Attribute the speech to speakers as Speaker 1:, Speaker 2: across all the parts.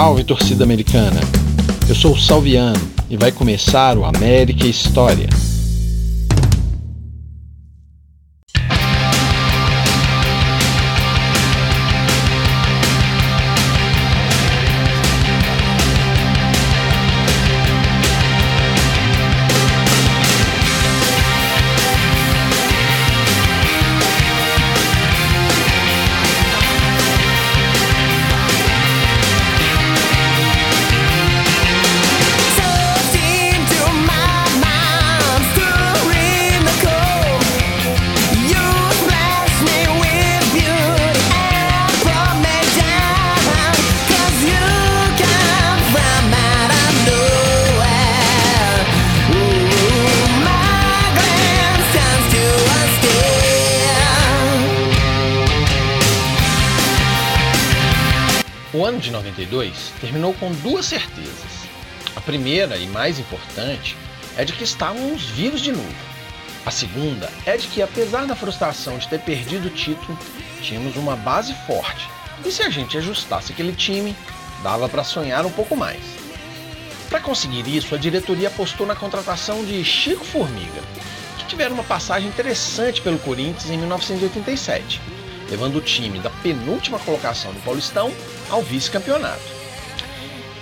Speaker 1: Salve torcida americana! Eu sou o Salviano e vai começar o América História. Terminou com duas certezas. A primeira e mais importante é de que estávamos vivos de novo. A segunda é de que, apesar da frustração de ter perdido o título, tínhamos uma base forte. E se a gente ajustasse aquele time, dava para sonhar um pouco mais. Para conseguir isso, a diretoria apostou na contratação de Chico Formiga, que tiveram uma passagem interessante pelo Corinthians em 1987 levando o time da penúltima colocação do Paulistão ao vice-campeonato.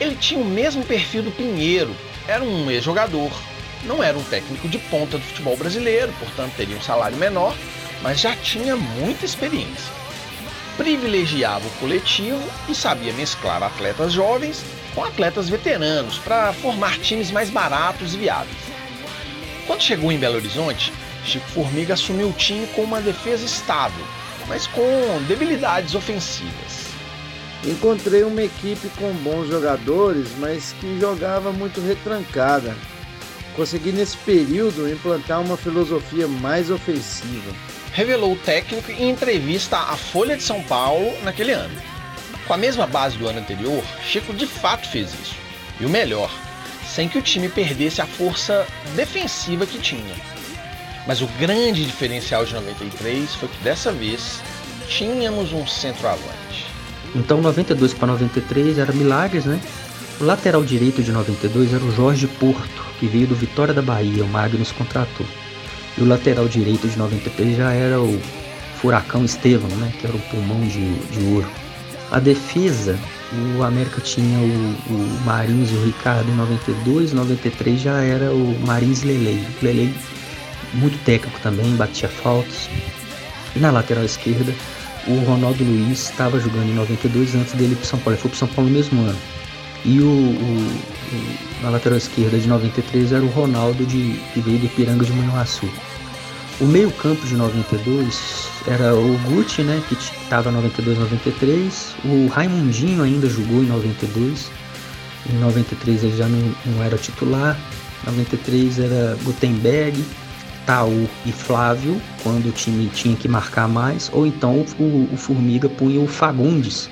Speaker 1: Ele tinha o mesmo perfil do Pinheiro, era um ex-jogador, não era um técnico de ponta do futebol brasileiro, portanto teria um salário menor, mas já tinha muita experiência. Privilegiava o coletivo e sabia mesclar atletas jovens com atletas veteranos para formar times mais baratos e viáveis. Quando chegou em Belo Horizonte, Chico Formiga assumiu o time com uma defesa estável, mas com debilidades ofensivas.
Speaker 2: Encontrei uma equipe com bons jogadores, mas que jogava muito retrancada. Consegui nesse período implantar uma filosofia mais ofensiva.
Speaker 1: Revelou o técnico em entrevista à Folha de São Paulo naquele ano. Com a mesma base do ano anterior, Chico de fato fez isso. E o melhor, sem que o time perdesse a força defensiva que tinha. Mas o grande diferencial de 93 foi que dessa vez tínhamos um centroavante.
Speaker 3: Então 92 para 93 era milagres, né? O lateral direito de 92 era o Jorge Porto, que veio do Vitória da Bahia, o Magnus contratou. E o lateral direito de 93 já era o Furacão Estevão, né? Que era o pulmão de, de ouro. A defesa, o América tinha o, o Marins e o Ricardo em 92, 93 já era o Marins Lelei. Lelei muito técnico também, batia faltas. E na lateral esquerda, o Ronaldo Luiz estava jogando em 92 antes dele ir para São Paulo. Ele foi para São Paulo no mesmo ano. E o, o, o, na lateral esquerda de 93 era o Ronaldo de, que veio do Ipiranga de Manhuaçu. O meio campo de 92 era o Gucci, né, que estava 92 93. O Raimundinho ainda jogou em 92. Em 93 ele já não, não era titular. Em 93 era Gutenberg. Itaú e Flávio, quando o time tinha que marcar mais, ou então o, o Formiga punha o Fagundes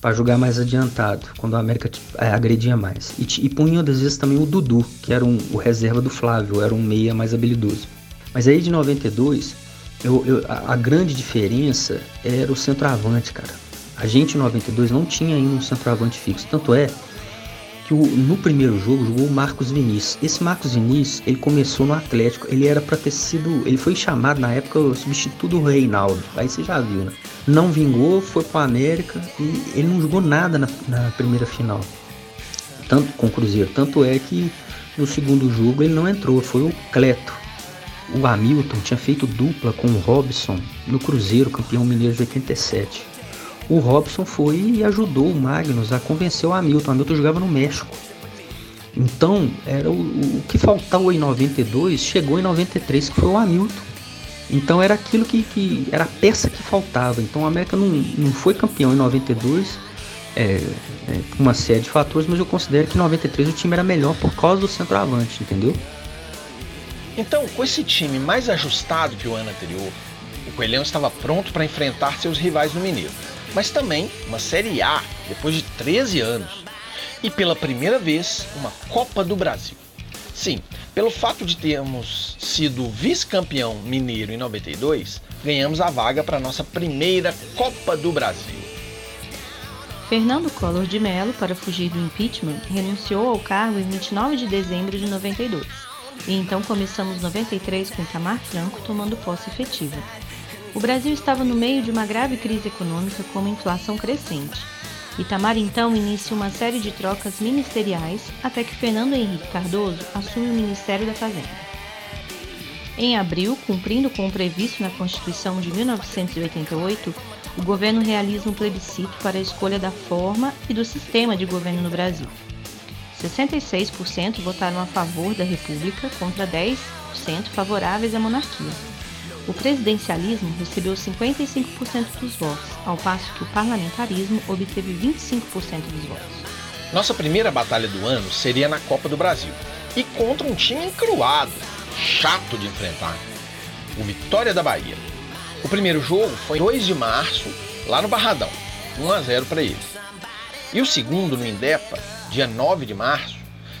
Speaker 3: para jogar mais adiantado, quando o América é, agredia mais. E, e punha às vezes também o Dudu, que era um, o reserva do Flávio, era um meia mais habilidoso. Mas aí de 92, eu, eu, a, a grande diferença era o centroavante, cara. A gente em 92 não tinha ainda um centroavante fixo, tanto é que o, no primeiro jogo jogou o Marcos Vinícius. Esse Marcos Vinícius, ele começou no Atlético, ele era para ter sido, ele foi chamado na época o substituto do Reinaldo. Aí você já viu, né? Não vingou, foi para o América e ele não jogou nada na, na primeira final. Tanto com o Cruzeiro, tanto é que no segundo jogo ele não entrou, foi o Cleto. O Hamilton tinha feito dupla com o Robson no Cruzeiro, campeão mineiro de 87 o Robson foi e ajudou o Magnus a convencer o Hamilton. O Hamilton jogava no México. Então, era o, o que faltava em 92, chegou em 93, que foi o Hamilton. Então era aquilo que, que era a peça que faltava. Então o América não, não foi campeão em 92, é, é, uma série de fatores, mas eu considero que em 93 o time era melhor por causa do centroavante, entendeu?
Speaker 1: Então, com esse time mais ajustado que o ano anterior, o Coelhão estava pronto para enfrentar seus rivais no Mineiro mas também uma Série A depois de 13 anos e pela primeira vez uma Copa do Brasil. Sim, pelo fato de termos sido vice-campeão mineiro em 92, ganhamos a vaga para nossa primeira Copa do Brasil.
Speaker 4: Fernando Collor de Mello, para fugir do impeachment, renunciou ao cargo em 29 de dezembro de 92. E então começamos 93 com Itamar Franco tomando posse efetiva. O Brasil estava no meio de uma grave crise econômica com uma inflação crescente. Itamar então inicia uma série de trocas ministeriais até que Fernando Henrique Cardoso assume o Ministério da Fazenda. Em abril, cumprindo com o previsto na Constituição de 1988, o governo realiza um plebiscito para a escolha da forma e do sistema de governo no Brasil. 66% votaram a favor da República contra 10% favoráveis à monarquia. O presidencialismo recebeu 55% dos votos, ao passo que o parlamentarismo obteve 25% dos votos.
Speaker 1: Nossa primeira batalha do ano seria na Copa do Brasil e contra um time encruado, chato de enfrentar, o Vitória da Bahia. O primeiro jogo foi 2 de março, lá no Barradão, 1 a 0 para eles. E o segundo no Indepa, dia 9 de março,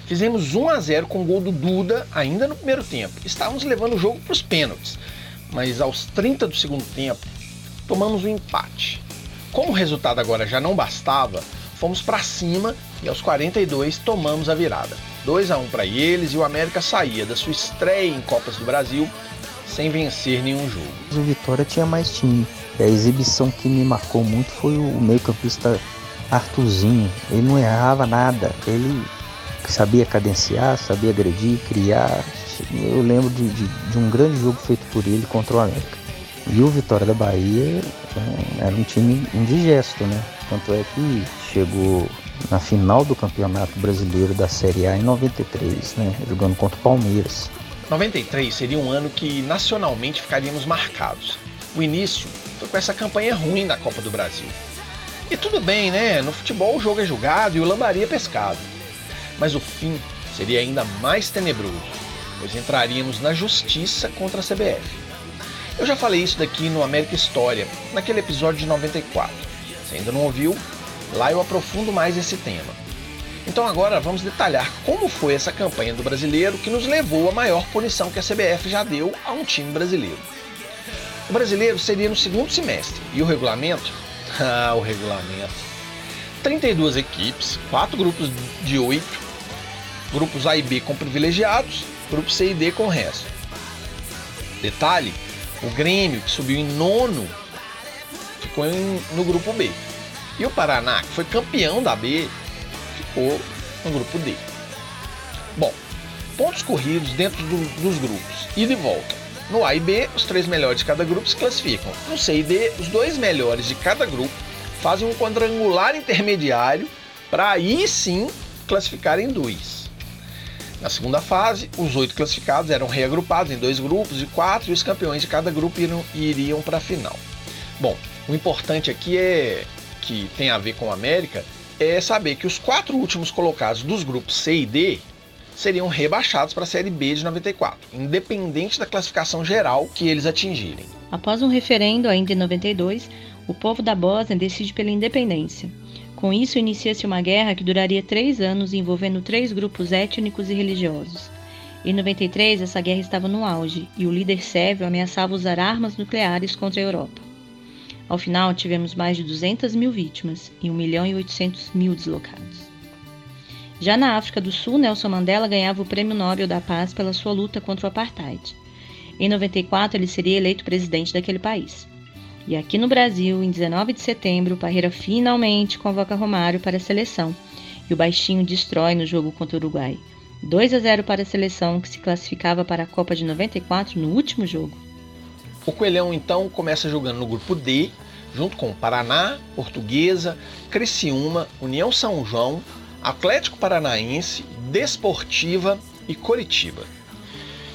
Speaker 1: fizemos 1 a 0 com o gol do Duda ainda no primeiro tempo. Estávamos levando o jogo para os pênaltis mas aos 30 do segundo tempo tomamos um empate. Como o resultado agora já não bastava, fomos para cima e aos 42 tomamos a virada. 2 a 1 para eles e o América saía da sua estreia em Copas do Brasil sem vencer nenhum jogo.
Speaker 3: O Vitória tinha mais time. A exibição que me marcou muito foi o meio-campista Arthurzinho. Ele não errava nada. Ele sabia cadenciar, sabia agredir, criar, eu lembro de, de, de, um grande jogo feito por ele contra o América. E o Vitória da Bahia é, era um time indigesto, né? Tanto é que chegou na final do Campeonato Brasileiro da Série A em 93, né? Jogando contra o Palmeiras.
Speaker 1: 93 seria um ano que nacionalmente ficaríamos marcados. O início foi com essa campanha ruim da Copa do Brasil. E tudo bem, né? No futebol o jogo é julgado e o lambaria é pescado. Mas o fim seria ainda mais tenebroso pois entraríamos na justiça contra a CBF. Eu já falei isso daqui no América História, naquele episódio de 94. Se ainda não ouviu, lá eu aprofundo mais esse tema. Então agora vamos detalhar como foi essa campanha do brasileiro que nos levou à maior punição que a CBF já deu a um time brasileiro. O brasileiro seria no segundo semestre e o regulamento? Ah, o regulamento. 32 equipes, 4 grupos de 8, grupos A e B com privilegiados grupo C e D com o resto. Detalhe: o Grêmio, que subiu em nono, ficou em, no grupo B. E o Paraná, que foi campeão da B, ficou no grupo D. Bom, pontos corridos dentro do, dos grupos, e volta. No A e B, os três melhores de cada grupo se classificam. No C e D, os dois melhores de cada grupo fazem um quadrangular intermediário para aí sim classificarem dois. Na segunda fase, os oito classificados eram reagrupados em dois grupos de quatro e os campeões de cada grupo iriam, iriam para a final. Bom, o importante aqui é que tem a ver com a América é saber que os quatro últimos colocados dos grupos C e D seriam rebaixados para a Série B de 94, independente da classificação geral que eles atingirem.
Speaker 4: Após um referendo ainda em 92, o povo da Bósnia decide pela independência. Com isso, inicia-se uma guerra que duraria três anos, envolvendo três grupos étnicos e religiosos. Em 93, essa guerra estava no auge e o líder sérvio ameaçava usar armas nucleares contra a Europa. Ao final, tivemos mais de 200 mil vítimas e 1 milhão e 800 mil deslocados. Já na África do Sul, Nelson Mandela ganhava o Prêmio Nobel da Paz pela sua luta contra o apartheid. Em 94, ele seria eleito presidente daquele país. E aqui no Brasil, em 19 de setembro, Parreira finalmente convoca Romário para a seleção e o Baixinho destrói no jogo contra o Uruguai. 2 a 0 para a seleção que se classificava para a Copa de 94 no último jogo.
Speaker 1: O Coelhão então começa jogando no grupo D, junto com Paraná, Portuguesa, Criciúma, União São João, Atlético Paranaense, Desportiva e Coritiba.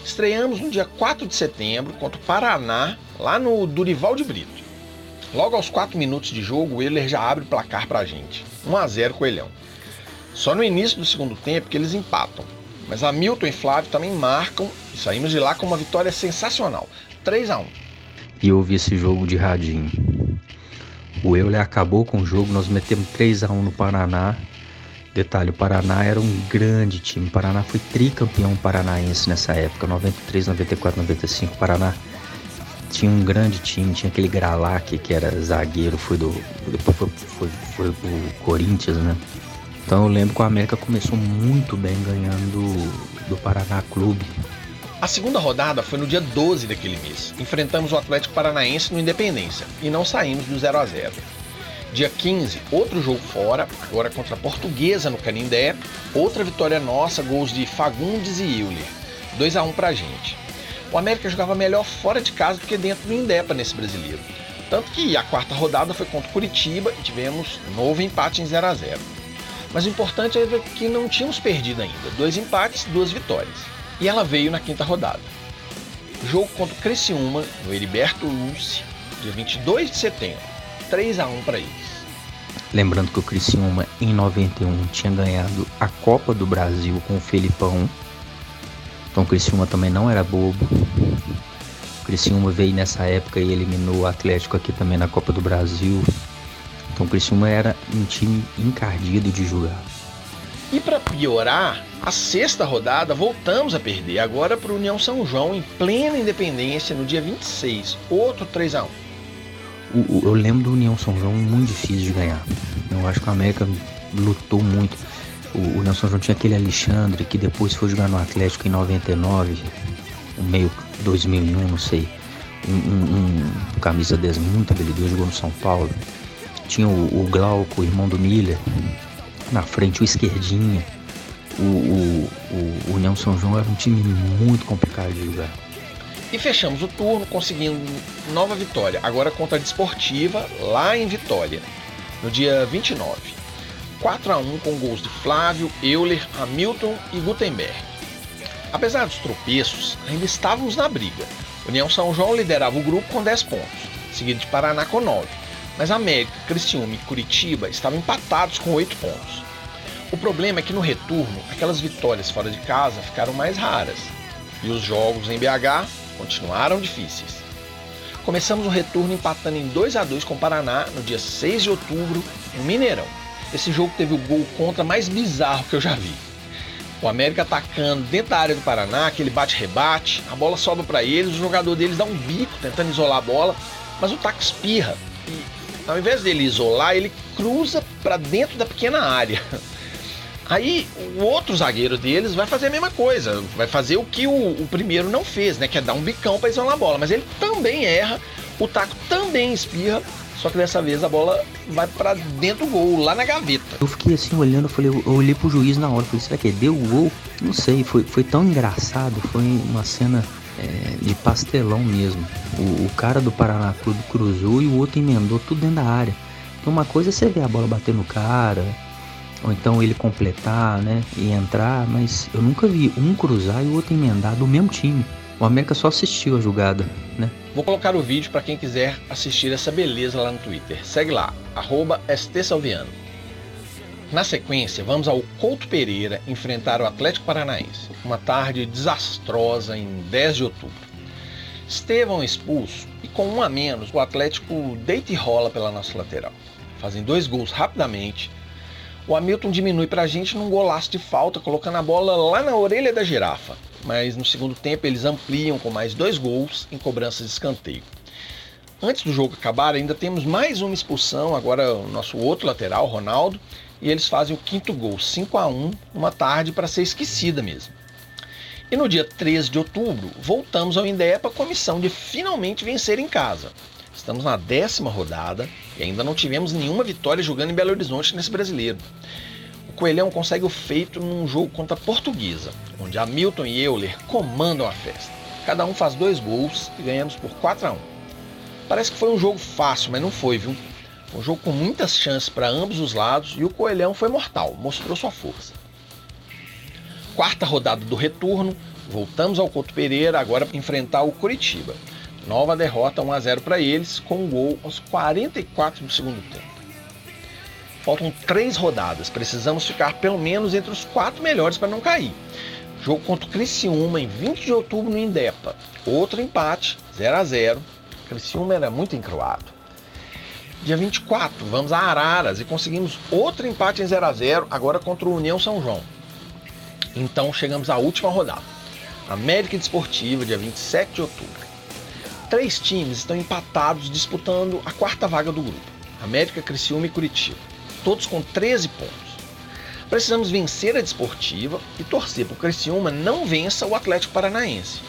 Speaker 1: Estreamos no dia 4 de setembro contra o Paraná, lá no Durival de Brito. Logo aos 4 minutos de jogo, o Euler já abre o placar pra gente. 1 a 0 Coelhão. Só no início do segundo tempo que eles empatam. Mas Hamilton e Flávio também marcam e saímos de lá com uma vitória sensacional. 3 a 1
Speaker 3: E eu vi esse jogo de radinho. O Euler acabou com o jogo, nós metemos 3 a 1 no Paraná. Detalhe, o Paraná era um grande time. O Paraná foi tricampeão paranaense nessa época, 93, 94, 95. O Paraná tinha um grande time, tinha aquele Gralac que era zagueiro, foi do. Depois foi, foi, foi Corinthians, né? Então eu lembro que o América começou muito bem ganhando do Paraná Clube.
Speaker 1: A segunda rodada foi no dia 12 daquele mês. Enfrentamos o Atlético Paranaense no Independência e não saímos do 0 a 0. Dia 15, outro jogo fora, agora contra a Portuguesa no Canindé. Outra vitória nossa, gols de Fagundes e Euler. 2 a 1 pra gente. O América jogava melhor fora de casa do que dentro do Indepa nesse brasileiro. Tanto que a quarta rodada foi contra o Curitiba e tivemos novo empate em 0 a 0. Mas o importante é que não tínhamos perdido ainda. Dois empates, duas vitórias. E ela veio na quinta rodada. Jogo contra o Criciúma, no Heriberto Lúcio, dia 22 de setembro. 3 a 1 para eles.
Speaker 3: Lembrando que o Criciúma em 91 tinha ganhado a Copa do Brasil com o Felipão. Então o Criciúma também não era bobo. O Criciúma veio nessa época e eliminou o Atlético aqui também na Copa do Brasil. Então o Criciúma era um time encardido de jogar.
Speaker 1: E para piorar, a sexta rodada voltamos a perder, agora para o União São João em plena independência no dia 26, outro 3 a 1
Speaker 3: eu lembro do União São João muito difícil de ganhar. Eu acho que o América lutou muito. O, União São João tinha aquele Alexandre que depois foi jogar no Atlético em 99, meio 2001, não sei. Um, um, um camisa 10 muito habilidoso, jogou no São Paulo. Tinha o, o Glauco, o irmão do Milha, na frente, o Esquerdinha. O, o, o União São João era um time muito complicado de jogar.
Speaker 1: E fechamos o turno conseguindo nova vitória, agora contra a Desportiva, lá em Vitória, no dia 29. 4 a 1 com gols de Flávio, Euler, Hamilton e Gutenberg. Apesar dos tropeços, ainda estávamos na briga. União São João liderava o grupo com 10 pontos, seguido de Paraná com 9, mas América, Criciúma e Curitiba estavam empatados com 8 pontos. O problema é que no retorno, aquelas vitórias fora de casa ficaram mais raras, e os jogos em BH continuaram difíceis. Começamos o retorno empatando em 2 a 2 com o Paraná no dia 6 de outubro, no Mineirão. Esse jogo teve o gol contra mais bizarro que eu já vi. O América atacando dentro da área do Paraná, aquele bate-rebate, a bola sobra para eles, o jogador deles dá um bico tentando isolar a bola, mas o taco espirra e ao invés dele isolar, ele cruza para dentro da pequena área. Aí o outro zagueiro deles vai fazer a mesma coisa, vai fazer o que o, o primeiro não fez, né? Que é dar um bicão para isolar a bola. Mas ele também erra, o taco também espirra, só que dessa vez a bola vai para dentro do gol, lá na gaveta.
Speaker 3: Eu fiquei assim olhando, eu falei, eu olhei pro juiz na hora, falei, será que deu o gol? Não sei, foi, foi tão engraçado, foi uma cena é, de pastelão mesmo. O, o, cara do Paraná Clube cruzou e o outro emendou tudo dentro da área. Então uma coisa é você ver a bola bater no cara, ou então ele completar, né, e entrar, mas eu nunca vi um cruzar e o outro emendar do mesmo time. O América só assistiu a jogada, né?
Speaker 1: Vou colocar o vídeo para quem quiser assistir essa beleza lá no Twitter. Segue lá, @stsalviano. Na sequência, vamos ao Couto Pereira enfrentar o Atlético Paranaense. Uma tarde desastrosa em 10 de outubro. Estevão expulso e com um a menos, o Atlético deita e rola pela nossa lateral. Fazem dois gols rapidamente o Hamilton diminui para a gente num golaço de falta, colocando a bola lá na orelha da girafa. Mas no segundo tempo eles ampliam com mais dois gols em cobranças de escanteio. Antes do jogo acabar, ainda temos mais uma expulsão, agora o nosso outro lateral, Ronaldo, e eles fazem o quinto gol, 5 a 1 uma tarde para ser esquecida mesmo. E no dia 13 de outubro, voltamos ao Indepa com a missão de finalmente vencer em casa. Estamos na décima rodada e ainda não tivemos nenhuma vitória jogando em Belo Horizonte nesse brasileiro. Coelhão consegue o feito num jogo contra a Portuguesa, onde Hamilton e Euler comandam a festa. Cada um faz dois gols e ganhamos por 4 a 1. Parece que foi um jogo fácil, mas não foi, viu? Um jogo com muitas chances para ambos os lados e o Coelhão foi mortal, mostrou sua força. Quarta rodada do retorno, voltamos ao Couto Pereira agora para enfrentar o Curitiba. Nova derrota 1 a 0 para eles, com um gol aos 44 do segundo tempo. Faltam três rodadas, precisamos ficar pelo menos entre os quatro melhores para não cair. Jogo contra o Criciúma em 20 de outubro no Indepa. Outro empate, 0 a 0 Criciúma era muito encruado. Dia 24, vamos a Araras e conseguimos outro empate em 0 a 0 agora contra o União São João. Então chegamos à última rodada. América Desportiva, dia 27 de outubro. três times estão empatados disputando a quarta vaga do grupo: América, Criciúma e Curitiba, todos com 13 pontos. Precisamos vencer a Desportiva e torcer para o Criciúma não vença o Atlético Paranaense.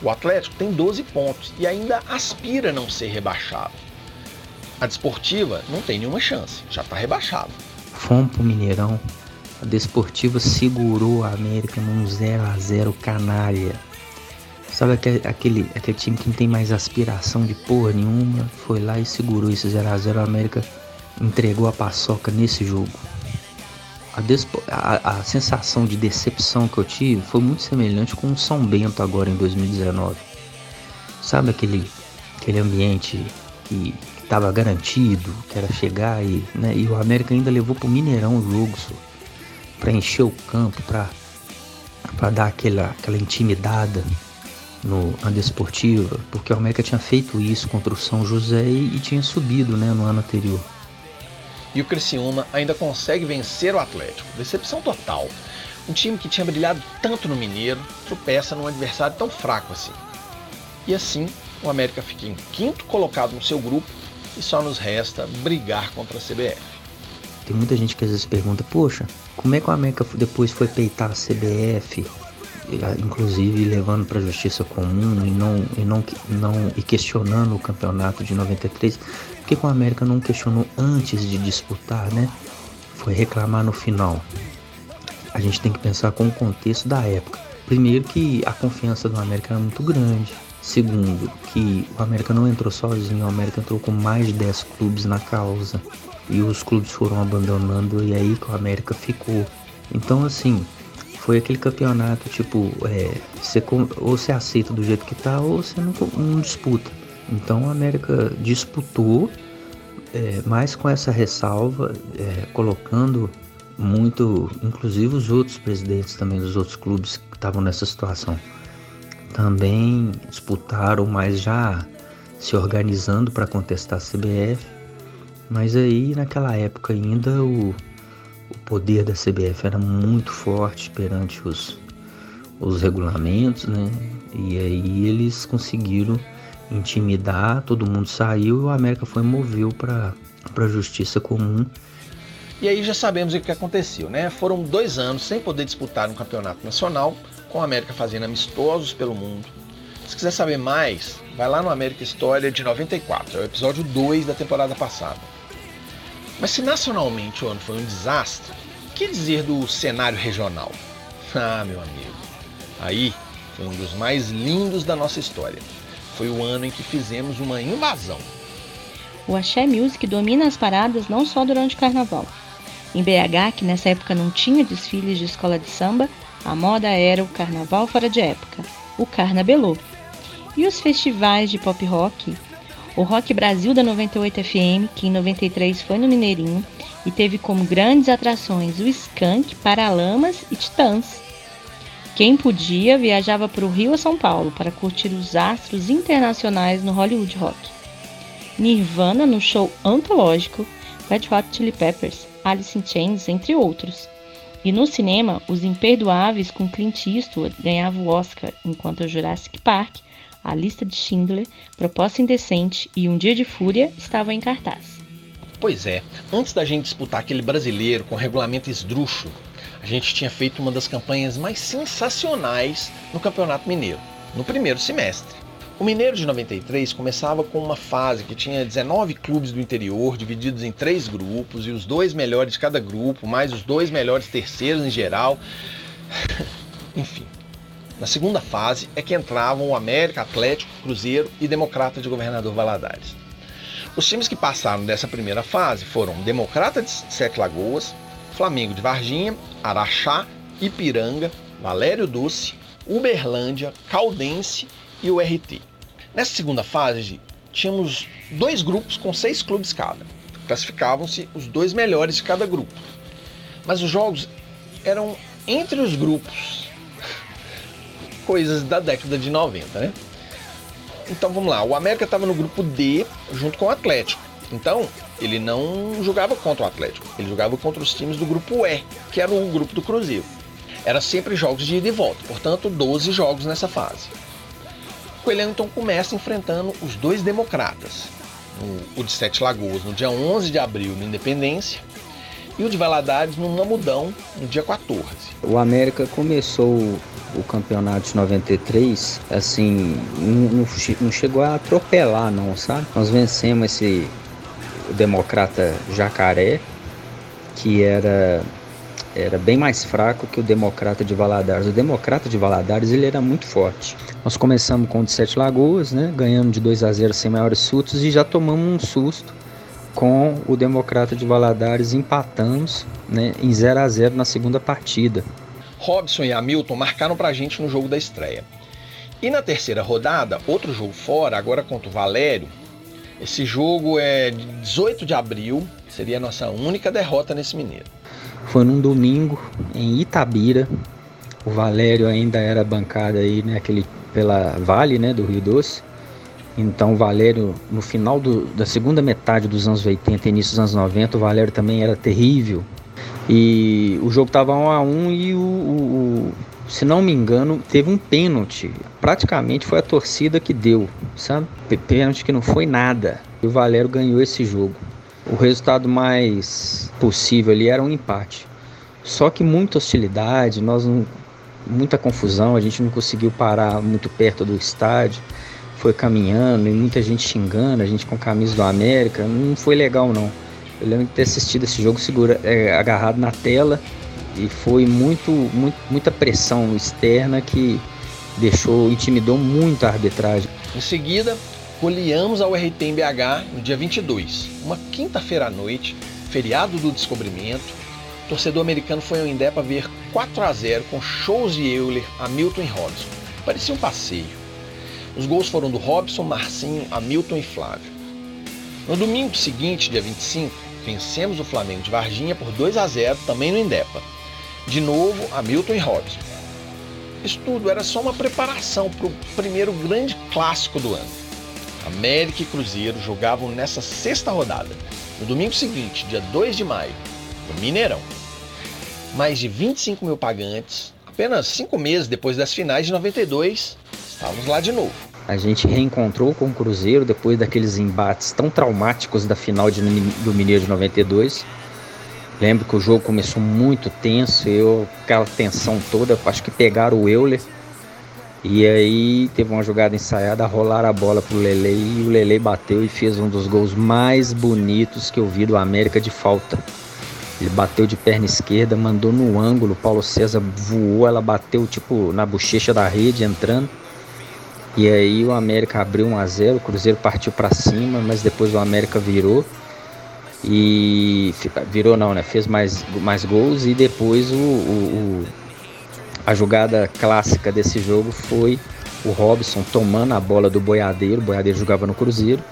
Speaker 1: O Atlético tem 12 pontos e ainda aspira a não ser rebaixado. A Desportiva não tem nenhuma chance, já está rebaixado.
Speaker 3: Fomos pro Mineirão. A Desportiva segurou a América num 0 a 0 canalha. Sabe aquele, aquele, time que não tem mais aspiração de porra nenhuma? Foi lá e segurou esse 0x0. A, a América entregou a paçoca nesse jogo. A, despo, a, a, sensação de decepção que eu tive foi muito semelhante com o São Bento agora em 2019. Sabe aquele, aquele ambiente que estava garantido, que era chegar e, né, e o América ainda levou pro Mineirão o jogo para encher o campo, para dar aquela, aquela intimidada no desportiva, porque o América tinha feito isso contra o São José e, e tinha subido né, no ano anterior.
Speaker 1: E o Criciúma ainda consegue vencer o Atlético. Decepção total. Um time que tinha brilhado tanto no Mineiro tropeça num adversário tão fraco assim. E assim, o América fica em quinto colocado no seu grupo e só nos resta brigar contra a CBF.
Speaker 3: Tem muita gente que às vezes pergunta: Poxa, como é que o América depois foi peitar a CBF? inclusive levando para a justiça comum e não, e não, não e questionando o campeonato de 93, por que o América não questionou antes de disputar, né? Foi reclamar no final. A gente tem que pensar com o contexto da época. Primeiro que a confiança do América era muito grande. Segundo, que o América não entrou sozinho, o América entrou com mais de 10 clubes na causa. E os clubes foram abandonando e aí que o América ficou. Então assim, foi aquele campeonato tipo, é, você, ou você aceita do jeito que tá, ou você não, não disputa. Então a América disputou, é, mas com essa ressalva, é, colocando muito, inclusive os outros presidentes também dos outros clubes que estavam nessa situação, também disputaram, mas já se organizando para contestar a CBF. Mas aí naquela época ainda o o poder da CBF era muito forte perante os, os regulamentos, né? E aí eles conseguiram intimidar, todo mundo saiu e o América foi moveu para a justiça comum.
Speaker 1: E aí já sabemos o que aconteceu, né? Foram dois anos sem poder disputar um campeonato nacional, com a América fazendo amistosos pelo mundo. Se quiser saber mais, vai lá no América História de 94, é o episódio 2 da temporada passada. Mas se nacionalmente o ano foi um desastre, o que dizer do cenário regional? Ah, meu amigo, aí foi um dos mais lindos da nossa história. Foi o ano em que fizemos uma invasão.
Speaker 4: O Axé Music domina as paradas não só durante o carnaval. Em BH, que nessa época não tinha desfiles de escola de samba, a moda era o carnaval fora de época, o Carnabelô. E os festivais de pop rock o Rock Brasil da 98 FM, que em 93 foi no Mineirinho e teve como grandes atrações o Skank, Paralamas e Titãs. Quem podia viajava para o Rio a São Paulo para curtir os astros internacionais no Hollywood Rock. Nirvana no show antológico, Red Hot Chili Peppers, Alice in Chains, entre outros. E no cinema, Os Imperdoáveis com Clint Eastwood ganhava o Oscar, enquanto o Jurassic Park a Lista de Schindler, Proposta Indecente e Um Dia de Fúria estavam em cartaz.
Speaker 1: Pois é, antes da gente disputar aquele brasileiro com regulamento esdrúxulo, a gente tinha feito uma das campanhas mais sensacionais no Campeonato Mineiro, no primeiro semestre. O Mineiro de 93 começava com uma fase que tinha 19 clubes do interior divididos em três grupos e os dois melhores de cada grupo, mais os dois melhores terceiros em geral. Enfim, na segunda fase é que entravam o América, Atlético, Cruzeiro e Democrata de Governador Valadares. Os times que passaram dessa primeira fase foram Democrata de Sete Lagoas, Flamengo de Varginha, Araxá, Ipiranga, Valério Doce, Uberlândia, Caldense e o RT. Nessa segunda fase, tínhamos dois grupos com seis clubes cada. Classificavam-se os dois melhores de cada grupo. Mas os jogos eram entre os grupos coisas da década de 90, né? Então vamos lá, o América estava no grupo D junto com o Atlético. Então, ele não jogava contra o Atlético, ele jogava contra os times do grupo E, que era o grupo do Cruzeiro. Era sempre jogos de ida e volta, portanto, 12 jogos nessa fase. Coelhão então começa enfrentando os dois democratas, o de Sete Lagoas no dia 11 de abril no Independência e o de Valadares no Namudão no dia 14.
Speaker 3: O América começou o campeonato de 93, assim, não chegou a atropelar não, sabe? Nós vencemos esse o Democrata Jacaré, que era era bem mais fraco que o Democrata de Valadares. O Democrata de Valadares ele era muito forte. Nós começamos com o de Sete Lagoas, né? ganhando de 2 a 0 sem maiores sustos e já tomamos um susto com o Democrata de Valadares, empatamos né, em 0 a 0 na segunda partida.
Speaker 1: Robson e Hamilton marcaram pra gente no jogo da estreia. E na terceira rodada, outro jogo fora, agora contra o Valério. Esse jogo é de 18 de abril, seria a nossa única derrota nesse Mineiro.
Speaker 3: Foi num domingo em Itabira. O Valério ainda era bancada aí, né, aquele pela Vale, né, do Rio Doce. Então o Valério, no final do, da segunda metade dos anos 80 início dos anos 90, o Valério também era terrível. E o jogo estava 1 a 1 e o, o, se não me engano, teve um pênalti. Praticamente foi a torcida que deu, sabe? Pênalti que não foi nada. E o Valério ganhou esse jogo. O resultado mais possível ali era um empate. Só que muita hostilidade, nós não, muita confusão, a gente não conseguiu parar muito perto do estádio foi caminhando e muita gente xingando, a gente com camisa do América, não foi legal não. Eu lembro de ter assistido esse jogo segura, é, agarrado na tela e foi muito, muito, muita pressão externa que deixou, intimidou muito a arbitragem.
Speaker 1: Em seguida, goleamos ao RT em BH no dia 22, uma quinta-feira à noite, feriado do descobrimento. O torcedor americano foi ao Indé para ver 4 a 0 com shows de Euler, Hamilton e Robson. Parecia um passeio. Os gols foram do Robson, Marcinho, Hamilton e Flávio. No domingo seguinte, dia 25, vencemos o Flamengo de Varginha por 2 a 0, também no Indepa. De novo, Hamilton e Robson. Isso tudo era só uma preparação para o primeiro grande clássico do ano. América e Cruzeiro jogavam nessa sexta rodada, no domingo seguinte, dia 2 de maio, no Mineirão. Mais de 25 mil pagantes, apenas cinco meses depois das finais de 92, Estávamos lá de novo.
Speaker 3: A gente reencontrou com o Cruzeiro depois daqueles embates tão traumáticos da final de, do Mineiro de 92. Lembro que o jogo começou muito tenso, eu aquela tensão toda, acho que pegaram o Euler. E aí teve uma jogada ensaiada, rolaram a bola pro Lele e o Lele bateu e fez um dos gols mais bonitos que eu vi do América de falta. Ele bateu de perna esquerda, mandou no ângulo, Paulo César voou, ela bateu tipo na bochecha da rede entrando. E aí o América abriu 1 a 0, o Cruzeiro partiu para cima, mas depois o América virou e virou não, né? Fez mais, mais gols e depois o, o, o, a jogada clássica desse jogo foi o Robson tomando a bola do Boiadeiro, o Boiadeiro jogava no Cruzeiro.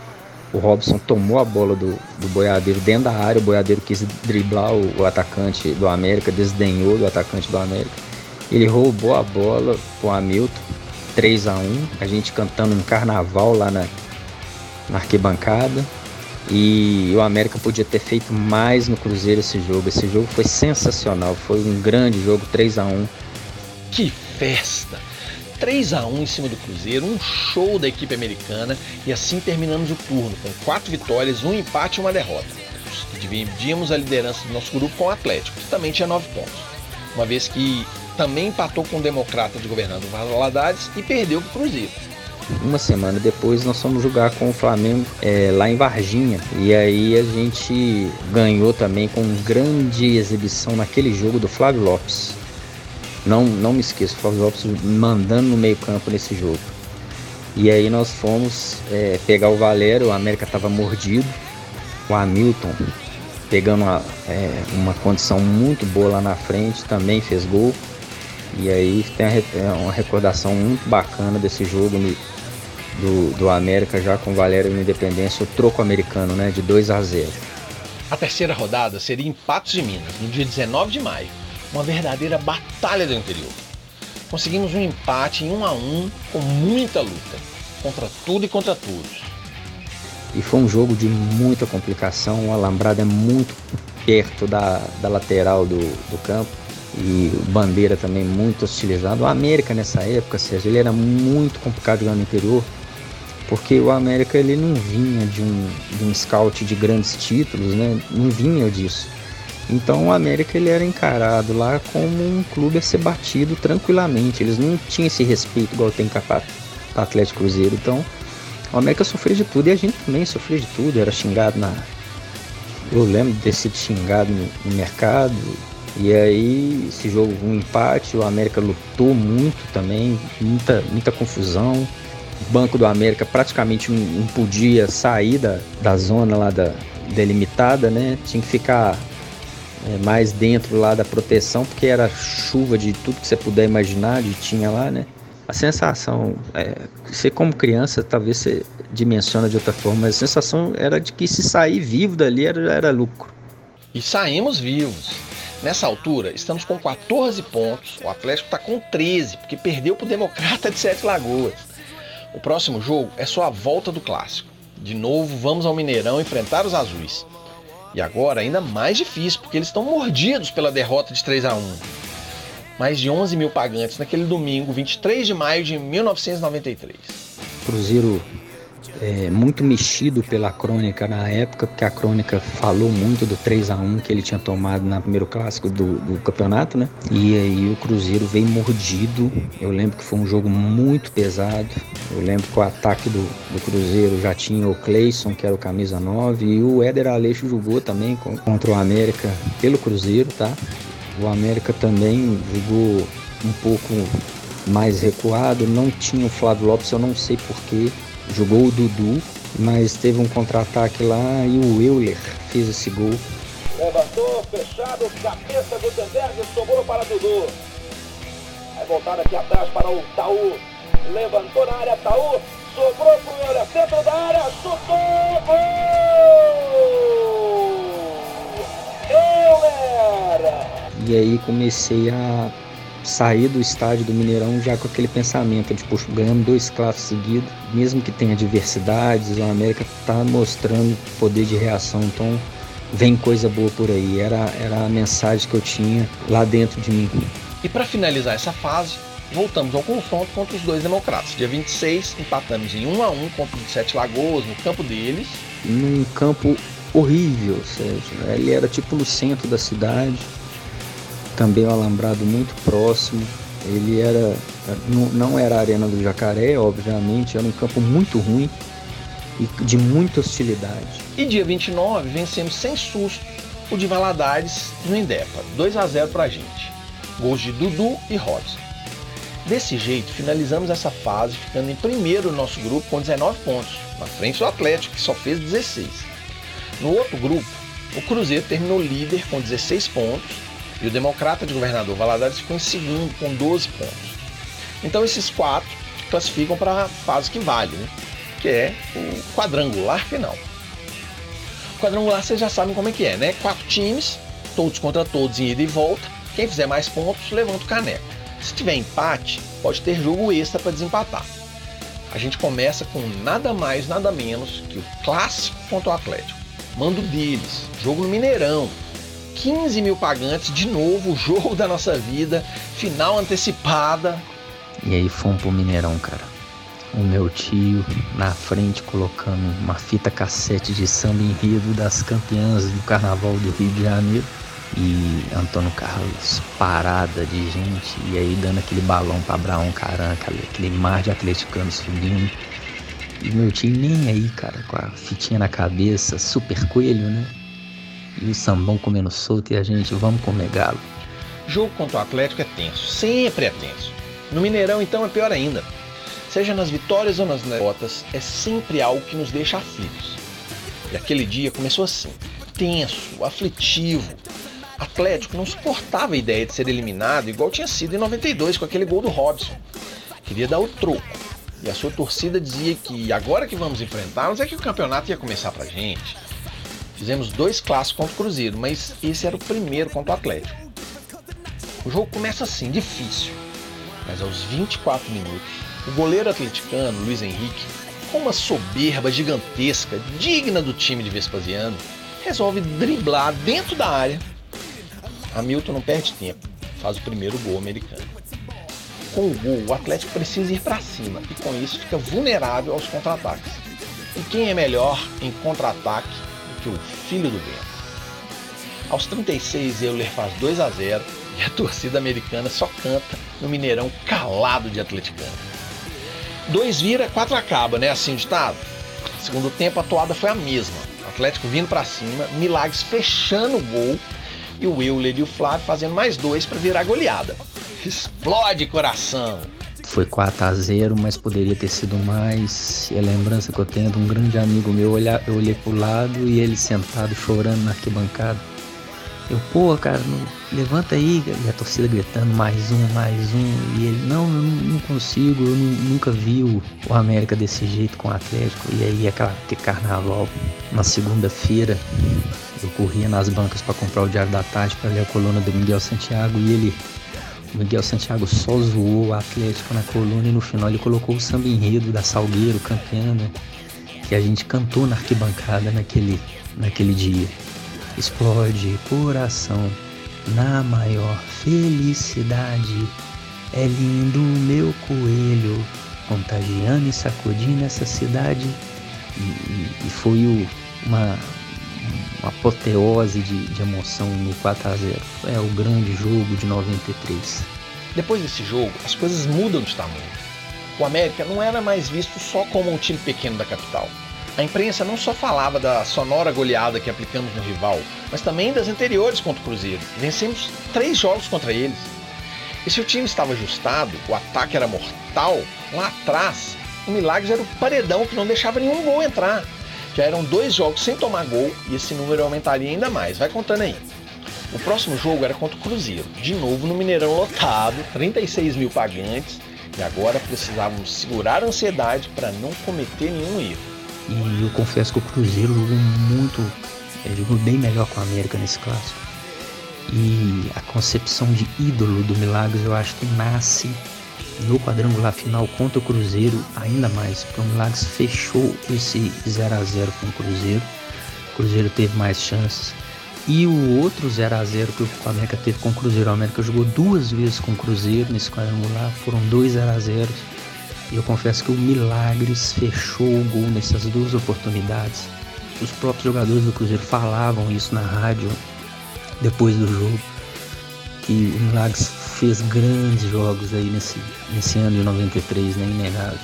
Speaker 3: O Robson tomou a bola do, do Boiadeiro dentro da área, o Boiadeiro quis driblar o, o atacante do América, desdenhou do atacante do América. Ele roubou a bola com o Hamilton 3 a 1 a gente cantando um carnaval lá na, na arquibancada. E o América podia ter feito mais no Cruzeiro esse jogo. Esse jogo foi sensacional, foi um grande jogo, 3 a 1
Speaker 1: Que festa! 3 a 1 em cima do Cruzeiro, um show da equipe americana e assim terminamos o turno com quatro vitórias, um empate e uma derrota. Dividimos a liderança do nosso grupo com o Atlético, que também tinha 9 pontos. Uma vez que também empatou com o Democrata de Governador Valadares e perdeu para o Cruzeiro.
Speaker 3: Uma semana depois nós fomos jogar com o Flamengo é, lá em Varginha e aí a gente ganhou também com grande exibição naquele jogo do Flávio Lopes. Não, não me esqueço, Flávio Lopes mandando no meio campo nesse jogo. E aí nós fomos é, pegar o Valério, o América estava mordido, o Hamilton pegando uma, é, uma condição muito boa lá na frente, também fez gol. E aí tem é uma recordação muito bacana desse jogo do, do América já com o Valério no Independência, o troco americano, né, de 2 a 0.
Speaker 1: A terceira rodada seria em Patos de Minas, no dia 19 de maio, uma verdadeira batalha do interior. Conseguimos um empate em 1 a 1 com muita luta, contra tudo e contra todos.
Speaker 3: E foi um jogo de muita complicação, o alambrado é muito perto da, da lateral do, do campo e o Bandeira também muito hostilizado. O América nessa época, Sérgio, ele era muito complicado jogar no interior, porque o América ele não vinha de um, de um scout de grandes títulos, né? Não vinha disso. Então o América ele era encarado lá como um clube a ser batido tranquilamente. Eles não tinham esse respeito igual tem com o Atlético Cruzeiro. Então o América sofreu de tudo e a gente também sofreu de tudo. Era xingado na. Eu lembro de ter sido xingado no, no mercado. E aí esse jogo um empate, o América lutou muito também, muita, muita confusão. Banco do América praticamente não, não podia sair da, da zona lá da delimitada, né? Tinha que ficar é, mais dentro lá da proteção, porque era chuva de tudo que você puder imaginar, de tinha lá, né? A sensação, é, você como criança, talvez você dimensiona de outra forma, mas a sensação era de que se sair vivo dali era, era lucro.
Speaker 1: E saímos vivos. Nessa altura, estamos com 14 pontos, o Atlético está com 13, porque perdeu para o Democrata de Sete Lagoas. O próximo jogo é só a volta do clássico. De novo, vamos ao Mineirão enfrentar os azuis. E agora ainda mais difícil, porque eles estão mordidos pela derrota de 3 a 1 Mais de 11 mil pagantes naquele domingo, 23 de maio de 1993.
Speaker 3: Cruzeiro é, muito mexido pela crônica na época, porque a crônica falou muito do 3 a 1 que ele tinha tomado no primeiro clássico do, do, campeonato, né? E aí o Cruzeiro veio mordido. Eu lembro que foi um jogo muito pesado. Eu lembro que o ataque do, do Cruzeiro já tinha o Cleison, que era o camisa 9, e o Éder Aleixo jogou também contra o América pelo Cruzeiro, tá? O América também jogou um pouco mais recuado, não tinha o Flávio Lopes, eu não sei porquê jogou o Dudu, mas teve um contra-ataque lá e o Euler fez esse gol.
Speaker 5: Levantou, fechado, cabeça do Tenberg, sobrou para Dudu. Vai voltar aqui atrás para o Taú. Levantou na área, Taú. Sobrou para o Euler, centro da área, chutou, gol! Euler!
Speaker 3: E aí comecei a sair do estádio do Mineirão já com aquele pensamento de, poxa, ganhamos dois clássicos seguidos, mesmo que tenha adversidades, o América está mostrando poder de reação, então vem coisa boa por aí. Era, era a mensagem que eu tinha lá dentro de mim.
Speaker 1: E para finalizar essa fase, voltamos ao confronto contra os dois democratas. Dia 26, empatamos em 1 a 1 contra o Sete Lagoas, no campo deles.
Speaker 3: Num campo horrível, Sérgio. Ele era tipo no centro da cidade também um alambrado muito próximo. Ele era não era a arena do Jacaré, obviamente, era um campo muito ruim e de muita hostilidade.
Speaker 1: E dia 29 vencemos sem susto o de Valadares no Indepa, 2 a 0 pra gente. Gols de Dudu e Robson. Desse jeito, finalizamos essa fase ficando em primeiro no nosso grupo com 19 pontos, na frente do Atlético, que só fez 16. No outro grupo, o Cruzeiro terminou líder com 16 pontos e o democrata de governador Valadares ficou em segundo com 12 pontos. Então esses quatro classificam para a fase que vale, né? que é o quadrangular final. O quadrangular vocês já sabem como é que é, né? Quatro times, todos contra todos em ida e volta. Quem fizer mais pontos levanta o caneco. Se tiver empate, pode ter jogo extra para desempatar. A gente começa com nada mais, nada menos que o clássico contra o Atlético. Mando deles, jogo no Mineirão, 15 mil pagantes, de novo, o jogo da nossa vida, final antecipada.
Speaker 3: E aí fomos pro Mineirão, cara. O meu tio na frente colocando uma fita cassete de samba enredo das campeãs do Carnaval do Rio de Janeiro. E Antônio Carlos parada de gente, e aí dando aquele balão pra Abraão Caranca, aquele mar de atleticanos subindo. E meu tio nem aí, cara, com a fitinha na cabeça, super coelho, né? E o sambão comendo solto e a gente, vamos comer galo.
Speaker 1: Jogo contra o Atlético é tenso, sempre é tenso. No Mineirão, então, é pior ainda. Seja nas vitórias ou nas derrotas, é sempre algo que nos deixa aflitos. E aquele dia começou assim, tenso, aflitivo. Atlético não suportava a ideia de ser eliminado igual tinha sido em 92 com aquele gol do Robson. Queria dar o troco. E a sua torcida dizia que agora que vamos enfrentá-los é que o campeonato ia começar pra gente. Fizemos dois clássicos contra o Cruzeiro, mas esse era o primeiro contra o Atlético. O jogo começa assim, difícil. Mas aos 24 minutos, o goleiro atleticano, Luiz Henrique, com uma soberba gigantesca, digna do time de Vespasiano, resolve driblar dentro da área. Hamilton não perde tempo. faz o primeiro gol americano. Com o gol, o Atlético precisa ir para cima e com isso fica vulnerável aos contra-ataques. E quem é melhor em contra-ataque que o filho do vento? Aos 36, Euler faz 2 a 0 e a torcida americana só canta no Mineirão calado de atleticano. Dois vira, quatro acaba, né? Assim ditado. Segundo tempo, a toada foi a mesma. Atlético vindo para cima, Milagres fechando o gol e o Euler e o Flávio fazendo mais dois para virar goleada. Explode coração!
Speaker 3: Foi 4 a 0 mas poderia ter sido mais. E a lembrança que eu tenho de um grande amigo meu, eu olhei pro lado e ele sentado chorando na arquibancada. Eu, pô, cara, não, levanta aí, e a torcida gritando, mais um, mais um. E ele, não, eu não, consigo, eu nunca vi o, o, América desse jeito com o Atlético. E aí aquela carnaval. Na segunda-feira, eu corria nas bancas para comprar o Diário da Tarde para ler a coluna do Miguel Santiago e ele. Miguel Santiago só zoou o Atlético na coluna e no final ele colocou o samba enredo da Salgueiro cantando, que a gente cantou na arquibancada naquele, naquele dia explode coração na maior felicidade. É lindo meu coelho, contagiando e sacudindo essa cidade. E, e, e foi o, uma, uma apoteose de, de emoção no 4 a 0 É o grande jogo de 93.
Speaker 1: Depois desse jogo, as coisas mudam de tamanho. O América não era mais visto só como um time pequeno da capital. A imprensa não só falava da sonora goleada que aplicamos no rival, mas também das anteriores contra o Cruzeiro. Vencemos três jogos contra eles. E se o time estava ajustado, o ataque era mortal, lá atrás, o Milagres era o paredão que não deixava nenhum gol entrar. Já eram dois jogos sem tomar gol e esse número aumentaria ainda mais. Vai contando aí. O próximo jogo era contra o Cruzeiro, de novo no Mineirão lotado, 36 mil pagantes, e agora precisávamos segurar a ansiedade para não cometer nenhum erro.
Speaker 3: E eu confesso que o Cruzeiro jogou muito, é, jogou bem melhor com a América nesse clássico. E a concepção de ídolo do Milagres eu acho que nasce no quadrangular final contra o Cruzeiro ainda mais, porque o Milagres fechou esse 0 a 0 com o Cruzeiro. O Cruzeiro teve mais chances. E o outro 0 a 0 que o América teve com o Cruzeiro, o América jogou duas vezes com o Cruzeiro nesse quadrangular, foram dois 0 a 0 e eu confesso que o Milagres fechou o gol nessas duas oportunidades. Os próprios jogadores do Cruzeiro falavam isso na rádio depois do jogo. Que o Milagres fez grandes jogos aí nesse, nesse ano de 93, né? Inegável.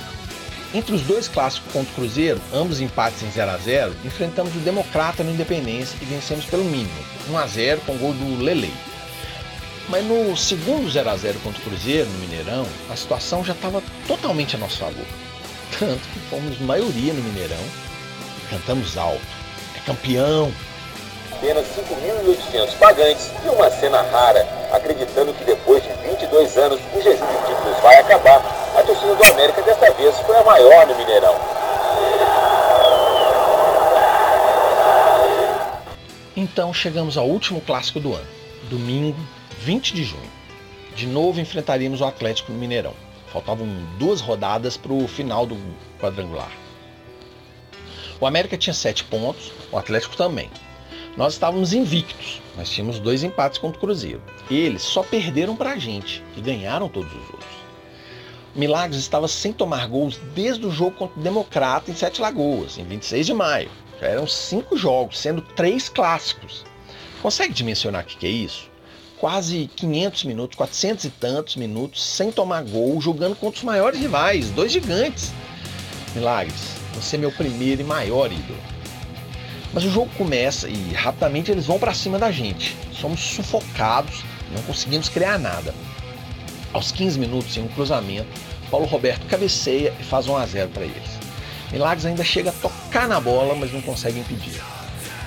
Speaker 1: Entre os dois clássicos contra o Cruzeiro, ambos empates em 0 a 0 enfrentamos o Democrata no Independência e vencemos pelo mínimo, 1 a 0 com gol do Lele. Mas no segundo 0 a 0 contra o Cruzeiro, no Mineirão, a situação já estava totalmente a nosso favor. Tanto que fomos maioria no Mineirão cantamos alto. É campeão!
Speaker 5: Apenas 5.800 pagantes e uma cena rara, acreditando que depois de 22 anos o jejum de títulos vai acabar. A torcida do América desta vez foi a maior no Mineirão.
Speaker 1: Então chegamos ao último clássico do ano, domingo, 20 de junho. De novo enfrentaríamos o Atlético no Mineirão. Faltavam duas rodadas para o final do quadrangular. O América tinha sete pontos, o Atlético também. Nós estávamos invictos, nós tínhamos dois empates contra o Cruzeiro. Eles só perderam para a gente e ganharam todos os outros. Milagres estava sem tomar gols desde o jogo contra o Democrata em Sete Lagoas, em 26 de maio. Já eram cinco jogos, sendo três clássicos. Consegue dimensionar o que é isso? quase 500 minutos, 400 e tantos minutos, sem tomar gol, jogando contra os maiores rivais, dois gigantes. Milagres, você é meu primeiro e maior ídolo. Mas o jogo começa e rapidamente eles vão para cima da gente. Somos sufocados, não conseguimos criar nada. Aos 15 minutos, em um cruzamento, Paulo Roberto cabeceia e faz 1 a 0 para eles. Milagres ainda chega a tocar na bola, mas não consegue impedir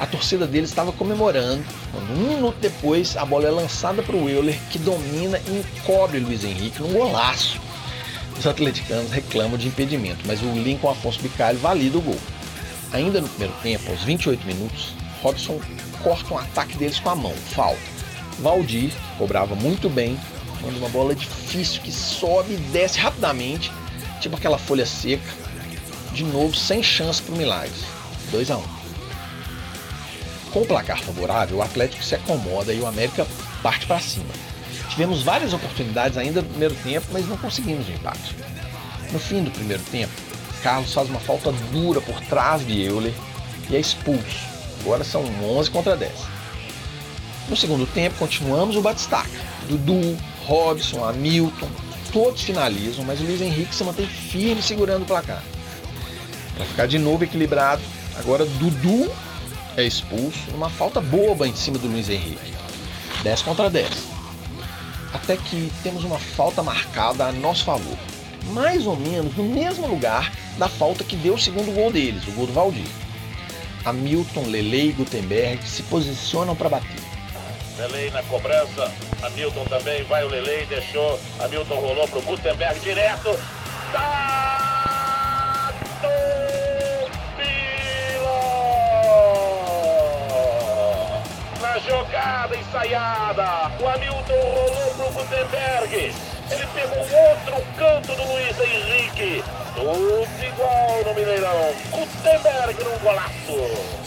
Speaker 1: a torcida dele estava comemorando. Quando um minuto depois, a bola é lançada para o Euler, que domina e encobre Luiz Henrique num golaço. Os atleticanos reclamam de impedimento, mas o Lincoln Afonso Bicalho valida o gol. Ainda no primeiro tempo, aos 28 minutos, Robson corta um ataque deles com a mão, falta. Valdir cobrava muito bem, manda uma bola difícil que sobe e desce rapidamente, tipo aquela folha seca. De novo, sem chance para o Milagres. 2 a 1 um. Com o placar favorável, o Atlético se acomoda e o América parte para cima. Tivemos várias oportunidades ainda no primeiro tempo, mas não conseguimos o empate. No fim do primeiro tempo, Carlos faz uma falta dura por trás de Euler e é expulso. Agora são 11 contra 10. No segundo tempo, continuamos o batistaca. Dudu, Robson, Hamilton, todos finalizam, mas o Luiz Henrique se mantém firme segurando o placar. Para ficar de novo equilibrado, agora Dudu é expulso numa falta boba em cima do Luiz Henrique. 10 contra 10. Até que temos uma falta marcada a nosso favor. Mais ou menos no mesmo lugar da falta que deu o segundo gol deles, o gol do Valdir. Hamilton, Lele e Gutenberg se posicionam para bater.
Speaker 5: Lele na cobrança, Hamilton também, vai o Lele, deixou, Hamilton rolou pro Gutenberg direto. Tá Na jogada ensaiada, o Hamilton rolou pro Gutenberg. Ele pegou outro canto do Luiz Henrique. Tudo igual no Mineirão. Gutenberg num golaço.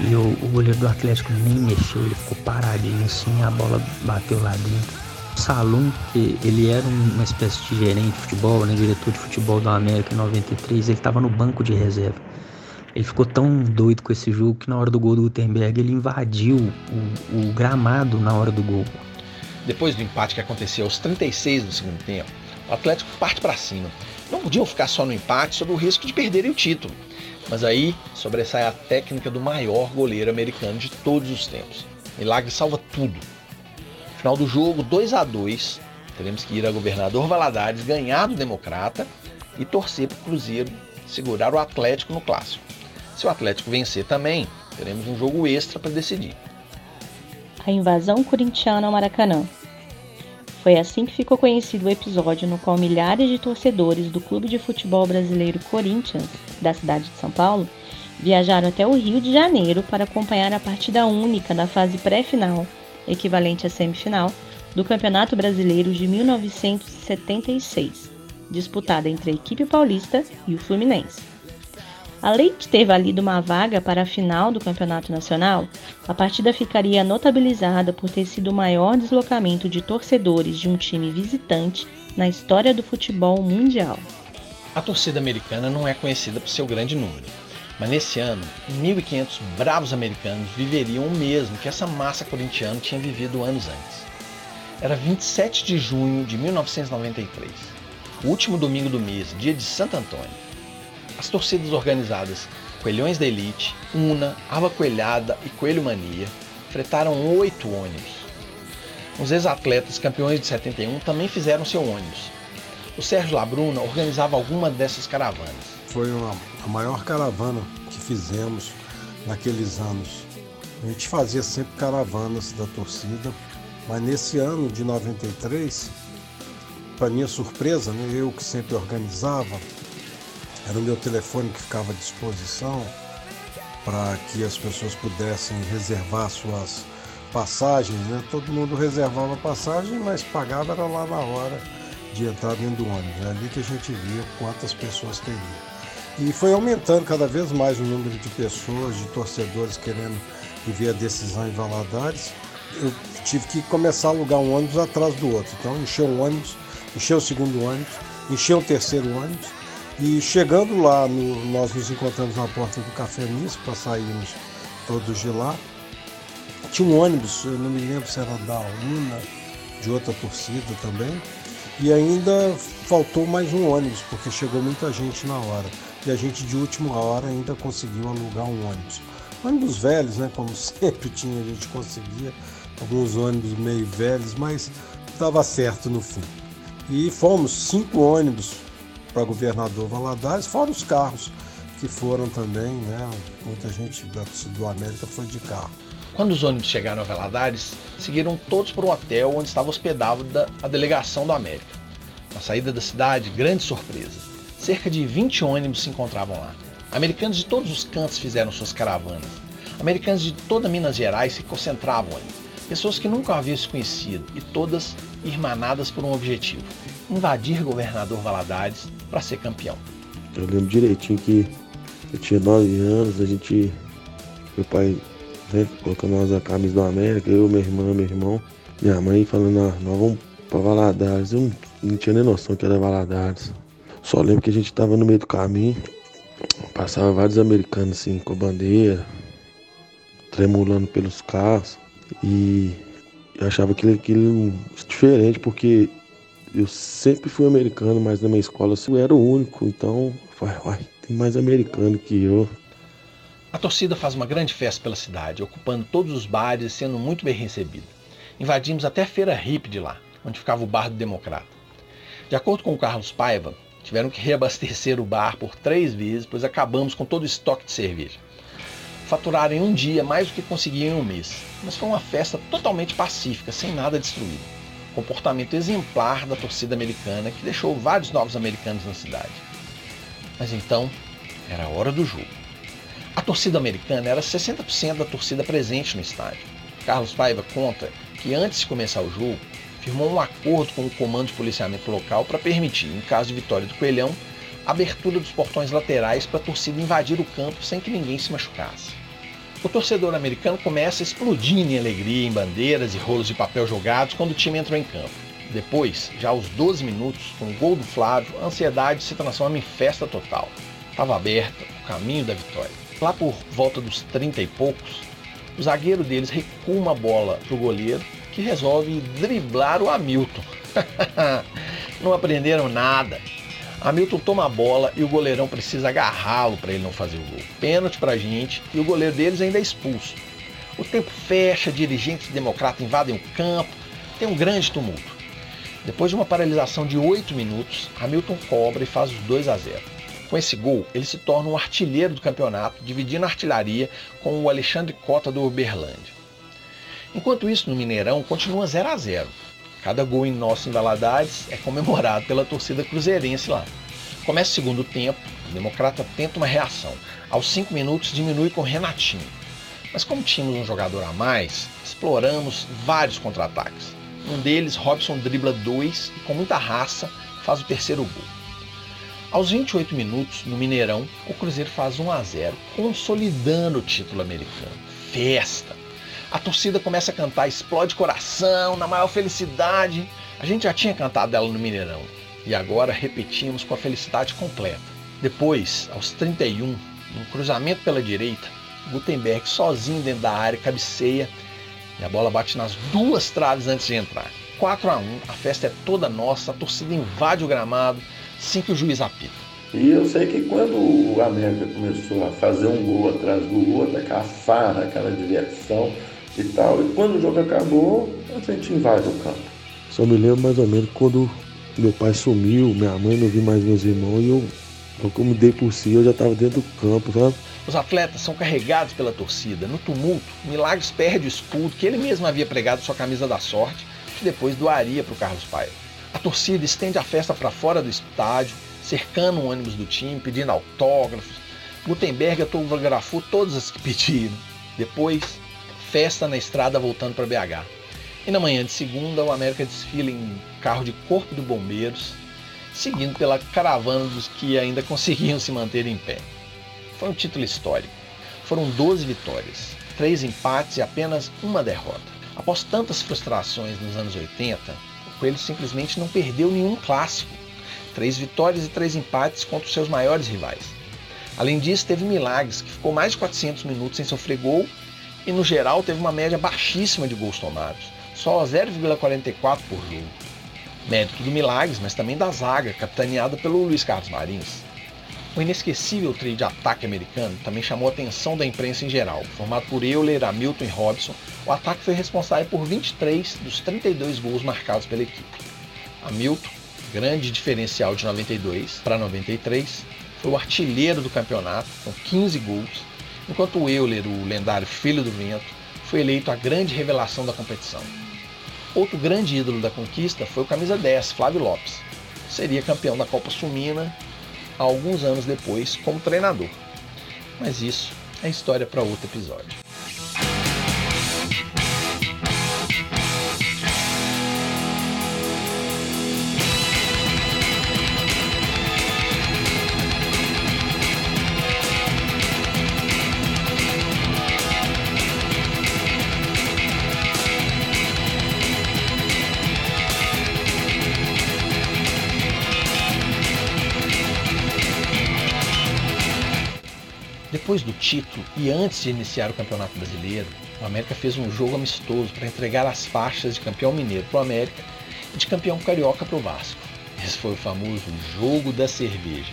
Speaker 3: E o, o goleiro do Atlético nem mexeu, ele ficou paradinho assim, a bola bateu lá dentro. Salum, ele era uma espécie de gerente de futebol, né, diretor de futebol da América em 93, ele estava no banco de reserva. Ele ficou tão doido com esse jogo que na hora do gol do Gutenberg ele invadiu o, o gramado na hora do gol.
Speaker 1: Depois do empate que aconteceu aos 36 do segundo tempo, o Atlético parte para cima. Não podiam ficar só no empate sob o risco de perderem o título. Mas aí sobressai a técnica do maior goleiro americano de todos os tempos. Milagre salva tudo. Final do jogo, 2 a 2 Teremos que ir a governador Valadares ganhar do Democrata e torcer para o Cruzeiro segurar o Atlético no clássico. Se o Atlético vencer também, teremos um jogo extra para decidir.
Speaker 4: A invasão corintiana ao Maracanã. Foi assim que ficou conhecido o episódio no qual milhares de torcedores do clube de futebol brasileiro Corinthians, da cidade de São Paulo, viajaram até o Rio de Janeiro para acompanhar a partida única na fase pré-final, equivalente à semifinal, do Campeonato Brasileiro de 1976, disputada entre a equipe paulista e o Fluminense. Além de ter valido uma vaga para a final do Campeonato Nacional, a partida ficaria notabilizada por ter sido o maior deslocamento de torcedores de um time visitante na história do futebol mundial.
Speaker 1: A torcida americana não é conhecida por seu grande número, mas nesse ano, 1.500 bravos americanos viveriam o mesmo que essa massa corintiana tinha vivido anos antes. Era 27 de junho de 1993, o último domingo do mês, dia de Santo Antônio. As torcidas organizadas Coelhões da Elite, Una, Ava Coelhada e Coelho Mania fretaram oito ônibus. Os ex-atletas campeões de 71 também fizeram seu ônibus. O Sérgio Labruna organizava alguma dessas caravanas.
Speaker 6: Foi uma, a maior caravana que fizemos naqueles anos. A gente fazia sempre caravanas da torcida, mas nesse ano de 93, para minha surpresa, né, eu que sempre organizava, era o meu telefone que ficava à disposição para que as pessoas pudessem reservar suas passagens. Né? Todo mundo reservava passagem, mas pagava era lá na hora de entrar dentro do ônibus. É ali que a gente via quantas pessoas teriam. E foi aumentando cada vez mais o número de pessoas, de torcedores querendo viver a decisão em Valadares. Eu tive que começar a alugar um ônibus atrás do outro. Então, encheu um ônibus, encheu o segundo ônibus, encheu o terceiro ônibus e chegando lá, no, nós nos encontramos na porta do Café Nisso para sairmos todos de lá. Tinha um ônibus, eu não me lembro se era da UNA, de outra torcida também. E ainda faltou mais um ônibus, porque chegou muita gente na hora. E a gente de última hora ainda conseguiu alugar um ônibus. Ônibus velhos, né? Como sempre tinha, a gente conseguia. Alguns ônibus meio velhos, mas estava certo no fim. E fomos cinco ônibus para governador Valadares, fora os carros que foram também, né? Muita gente do América foi de carro.
Speaker 1: Quando os ônibus chegaram a Valadares, seguiram todos para o hotel onde estava hospedada a delegação do América. Na saída da cidade, grande surpresa. Cerca de 20 ônibus se encontravam lá. Americanos de todos os cantos fizeram suas caravanas. Americanos de toda Minas Gerais se concentravam ali. Pessoas que nunca haviam se conhecido e todas irmanadas por um objetivo: invadir governador Valadares para ser campeão.
Speaker 7: Eu lembro direitinho que eu tinha 9 anos, a gente. Meu pai né, colocou nós a camisa do América, eu, minha irmã, meu irmão. Minha mãe falando, ah, nós vamos pra Valadares. Eu não, não tinha nem noção que era Valadares. Só lembro que a gente tava no meio do caminho, passava vários americanos assim, com a bandeira, tremulando pelos carros. E eu achava aquilo, aquilo diferente, porque eu sempre fui americano, mas na minha escola eu era o único. Então, tem mais americano que eu.
Speaker 1: A torcida faz uma grande festa pela cidade, ocupando todos os bares e sendo muito bem recebida. Invadimos até a feira hippie de lá, onde ficava o bar do Democrata. De acordo com o Carlos Paiva, tiveram que reabastecer o bar por três vezes, pois acabamos com todo o estoque de cerveja. Faturaram em um dia mais do que conseguiam em um mês, mas foi uma festa totalmente pacífica, sem nada destruído. Comportamento exemplar da torcida americana que deixou vários novos americanos na cidade. Mas então, era a hora do jogo. A torcida americana era 60% da torcida presente no estádio. Carlos Paiva conta que antes de começar o jogo, firmou um acordo com o comando de policiamento local para permitir, em caso de vitória do Coelhão, a abertura dos portões laterais para a torcida invadir o campo sem que ninguém se machucasse. O torcedor americano começa explodindo em alegria em bandeiras e rolos de papel jogados quando o time entrou em campo. Depois, já aos 12 minutos, com o gol do Flávio, a ansiedade se transforma em festa total. Estava aberto o caminho da vitória. Lá por volta dos 30 e poucos, o zagueiro deles recua uma bola para o goleiro, que resolve driblar o Hamilton. não aprenderam nada. Hamilton toma a bola e o goleirão precisa agarrá-lo para ele não fazer o gol. Pênalti para a gente e o goleiro deles ainda é expulso. O tempo fecha, dirigentes democratas invadem o campo, tem um grande tumulto. Depois de uma paralisação de 8 minutos, Hamilton cobra e faz os 2 a 0. Com esse gol, ele se torna um artilheiro do campeonato, dividindo a artilharia com o Alexandre Cota do Uberlândia. Enquanto isso, no Mineirão, continua 0 a 0. Cada gol em nosso em Valadares é comemorado pela torcida cruzeirense lá. Começa o segundo tempo, o Democrata tenta uma reação. Aos 5 minutos diminui com Renatinho. Mas como tínhamos um jogador a mais, exploramos vários contra-ataques. Um deles, Robson dribla dois e com muita raça faz o terceiro gol. Aos 28 minutos, no Mineirão, o Cruzeiro faz 1 a 0, consolidando o título americano. Festa! A torcida começa a cantar Explode Coração, na maior felicidade. A gente já tinha cantado ela no Mineirão e agora repetimos com a felicidade completa. Depois, aos 31, num cruzamento pela direita, Gutenberg sozinho dentro da área cabeceia e a bola bate nas duas traves antes de entrar. 4 a 1, a festa é toda nossa, a torcida invade o gramado assim que o juiz apita.
Speaker 8: E eu sei que quando o América começou a fazer um gol atrás do outro, aquela farra, aquela diversão e tal, e quando o jogo acabou, a gente invade o campo.
Speaker 7: Só me lembro mais ou menos quando meu pai sumiu, minha mãe não viu mais meus irmãos e eu, eu me dei por si, eu já estava dentro do campo, sabe?
Speaker 1: Os atletas são carregados pela torcida. No tumulto, Milagres perde o escudo que ele mesmo havia pregado sua camisa da sorte, que depois doaria para o Carlos Paiva. A torcida estende a festa para fora do estádio, cercando o ônibus do time, pedindo autógrafos. Gutenberg autografou todas as que pediram. Depois, festa na estrada voltando para BH. E na manhã de segunda, o América desfila em carro de corpo de bombeiros, seguindo pela caravana dos que ainda conseguiam se manter em pé. Foi um título histórico. Foram 12 vitórias, 3 empates e apenas uma derrota. Após tantas frustrações nos anos 80, Coelho simplesmente não perdeu nenhum clássico. Três vitórias e três empates contra os seus maiores rivais. Além disso, teve milagres, que ficou mais de 400 minutos sem sofrer gol e, no geral, teve uma média baixíssima de gols tomados, só 0,44 por jogo. Mérito do Milagres, mas também da zaga, capitaneada pelo Luiz Carlos Marins. O inesquecível trio de ataque americano também chamou a atenção da imprensa em geral. Formado por Euler, Hamilton e Robson, o ataque foi responsável por 23 dos 32 gols marcados pela equipe. Hamilton, grande diferencial de 92 para 93, foi o artilheiro do campeonato, com 15 gols, enquanto o Euler, o lendário Filho do Vento, foi eleito a grande revelação da competição. Outro grande ídolo da conquista foi o camisa 10, Flávio Lopes. Seria campeão da Copa Sumina alguns anos depois como treinador. Mas isso é história para outro episódio. Título e antes de iniciar o Campeonato Brasileiro, o América fez um jogo amistoso para entregar as faixas de campeão mineiro para o América e de campeão carioca para o Vasco. Esse foi o famoso jogo da cerveja.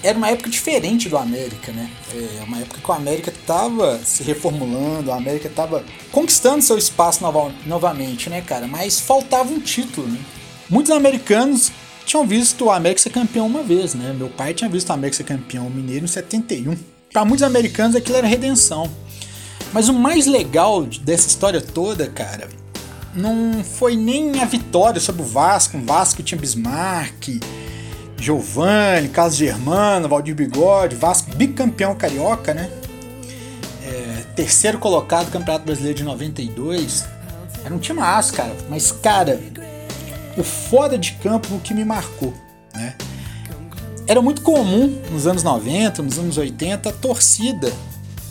Speaker 9: Era uma época diferente do América, né? É uma época que o América estava se reformulando, o América estava conquistando seu espaço nova, novamente, né, cara? Mas faltava um título, né? Muitos americanos tinham visto o América ser campeão uma vez, né? Meu pai tinha visto o América ser campeão mineiro em 71. Para muitos americanos aquilo era redenção. Mas o mais legal dessa história toda, cara, não foi nem a vitória sobre o Vasco. O Vasco tinha Bismarck, Giovanni, Carlos Germano, Valdir Bigode, Vasco bicampeão carioca, né? É, terceiro colocado no Campeonato Brasileiro de 92. Era um time cara. Mas, cara, o fora de campo que me marcou, né? Era muito comum nos anos 90, nos anos 80, a torcida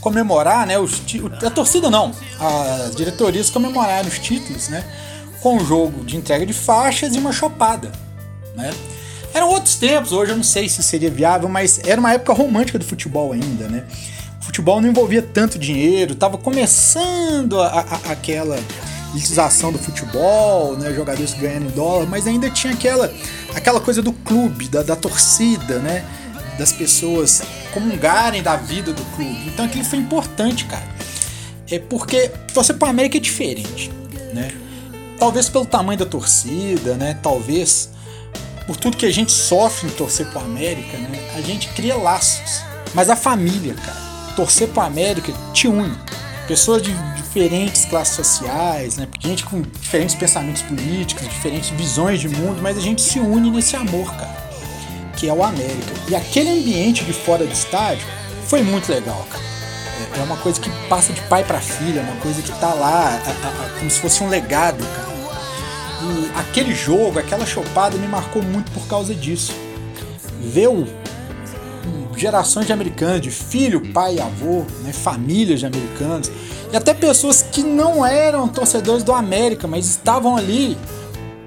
Speaker 9: comemorar, né? Os, a torcida não, as diretorias comemorarem os títulos, né? Com um jogo de entrega de faixas e uma chopada, né? Eram outros tempos, hoje eu não sei se seria viável, mas era uma época romântica do futebol ainda, né? O futebol não envolvia tanto dinheiro, estava começando a, a, aquela elitização do futebol, né? Jogadores ganhando dólar, mas ainda tinha aquela, aquela coisa do clube, da, da torcida, né? Das pessoas comungarem da vida do clube. Então aquilo foi importante, cara. É porque você para América é diferente, né? Talvez pelo tamanho da torcida, né? Talvez por tudo que a gente sofre em torcer pro América, né? A gente cria laços. Mas a família, cara, torcer pro América te une. Pessoas de diferentes classes sociais, né? Gente com diferentes pensamentos políticos, diferentes visões de mundo, mas a gente se une nesse amor, cara, que é o América. E aquele ambiente de fora do estádio foi muito legal, cara. É, é uma coisa que passa de pai para filha, é uma coisa que tá lá, a, a, como se fosse um legado, cara. E aquele jogo, aquela chopada me marcou muito por causa disso. Ver o, gerações de americanos, de filho, pai avô, né, famílias de americanos, e até pessoas que não eram torcedores do América, mas estavam ali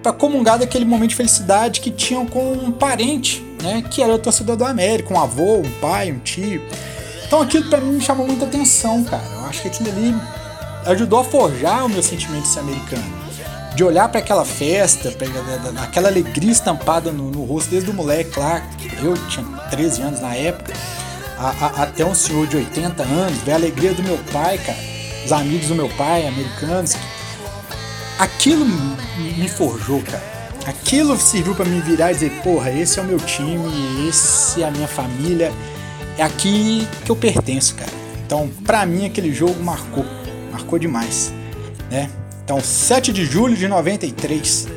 Speaker 9: para comungar daquele momento de felicidade que tinham com um parente, né, que era o torcedor do América, um avô, um pai, um tio. Então aquilo para mim me chamou muita atenção, cara. Eu acho que aquilo ali ajudou a forjar o meu sentimento de ser americano de olhar para aquela festa, pra, aquela alegria estampada no, no, rosto desde o moleque lá, eu tinha 13 anos na época, a, a, até um senhor de 80 anos, ver a alegria do meu pai, cara, os amigos do meu pai, americanos. Aquilo me forjou, cara. Aquilo serviu para me virar e dizer, porra, esse é o meu time, esse é a minha família, é aqui que eu pertenço, cara. Então, para mim aquele jogo marcou, marcou demais, né? Então, 7 de julho de 93,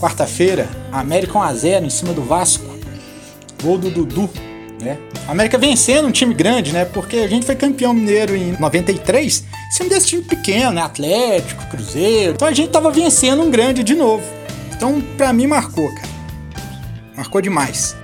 Speaker 9: quarta-feira, América 1x0 em cima do Vasco. Gol do Dudu, né? América vencendo um time grande, né? Porque a gente foi campeão mineiro em 93, sendo desse time pequeno, né? Atlético, Cruzeiro. Então a gente tava vencendo um grande de novo. Então, pra mim, marcou, cara. Marcou demais.